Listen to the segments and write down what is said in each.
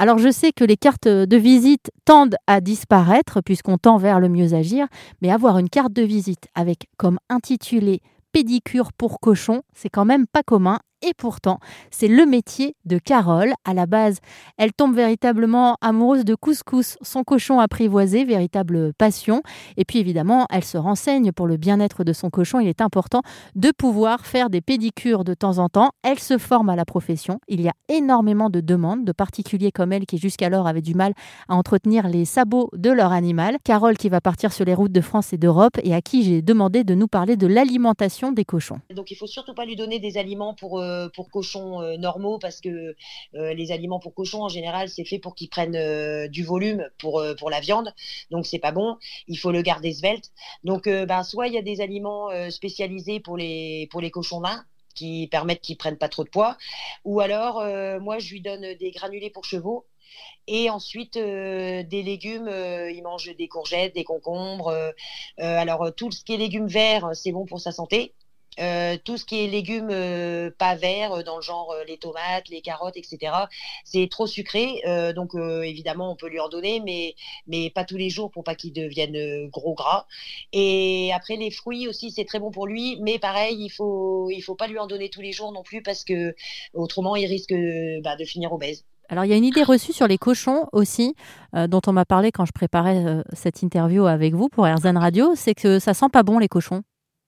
Alors je sais que les cartes de visite tendent à disparaître puisqu'on tend vers le mieux agir, mais avoir une carte de visite avec comme intitulé pédicure pour cochon, c'est quand même pas commun et pourtant, c'est le métier de Carole. À la base, elle tombe véritablement amoureuse de Couscous, son cochon apprivoisé, véritable passion. Et puis évidemment, elle se renseigne pour le bien-être de son cochon. Il est important de pouvoir faire des pédicures de temps en temps. Elle se forme à la profession. Il y a énormément de demandes de particuliers comme elle qui jusqu'alors avaient du mal à entretenir les sabots de leur animal. Carole qui va partir sur les routes de France et d'Europe et à qui j'ai demandé de nous parler de l'alimentation des cochons. Donc il faut surtout pas lui donner des aliments pour euh, pour cochons euh, normaux parce que euh, les aliments pour cochons en général c'est fait pour qu'ils prennent du volume pour pour la viande donc c'est pas bon il faut le garder svelte donc ben soit il y a des aliments spécialisés pour les pour les cochons nains qui permettent qu'ils prennent pas trop de poids ou alors moi je lui donne des granulés pour chevaux et ensuite des légumes, il mange des courgettes, des concombres. alors tout ce qui est légumes verts, c'est bon pour sa santé. Euh, tout ce qui est légumes euh, pas verts, euh, dans le genre les tomates, les carottes, etc., c'est trop sucré. donc évidemment, on peut lui en donner, mais, mais pas tous les jours pour pas qu'il devienne gros gras. Et après, les fruits aussi, c'est très bon pour lui, mais pareil, il faut, il faut pas lui en donner tous les jours non plus parce que autrement, il risque bah, de finir obèse. Alors, il y a une idée reçue sur les cochons aussi, dont on m'a parlé quand je préparais cette interview avec vous pour RZN Radio, c'est que ça sent pas bon les cochons.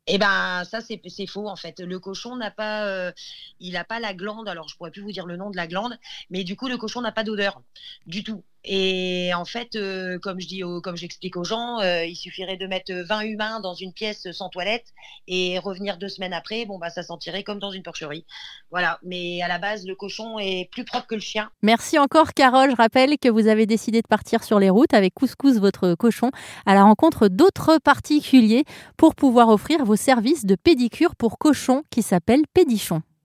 Eh ben ça c'est faux en fait. Le cochon n'a pas, euh, il n'a pas la glande. Alors je pourrais plus vous dire le nom de la glande, mais du coup le cochon n'a pas d'odeur du tout. Et en fait, euh, comme je dis, comme j'explique aux gens, euh, il suffirait de mettre 20 humains dans une pièce sans toilette et revenir deux semaines après, bon bah ça sentirait comme dans une porcherie. Voilà. Mais à la base, le cochon est plus propre que le chien. Merci encore, Carole. Je rappelle que vous avez décidé de partir sur les routes avec Couscous, votre cochon, à la rencontre d'autres particuliers pour pouvoir offrir vos services de pédicure pour cochons qui s'appellent Pédichon.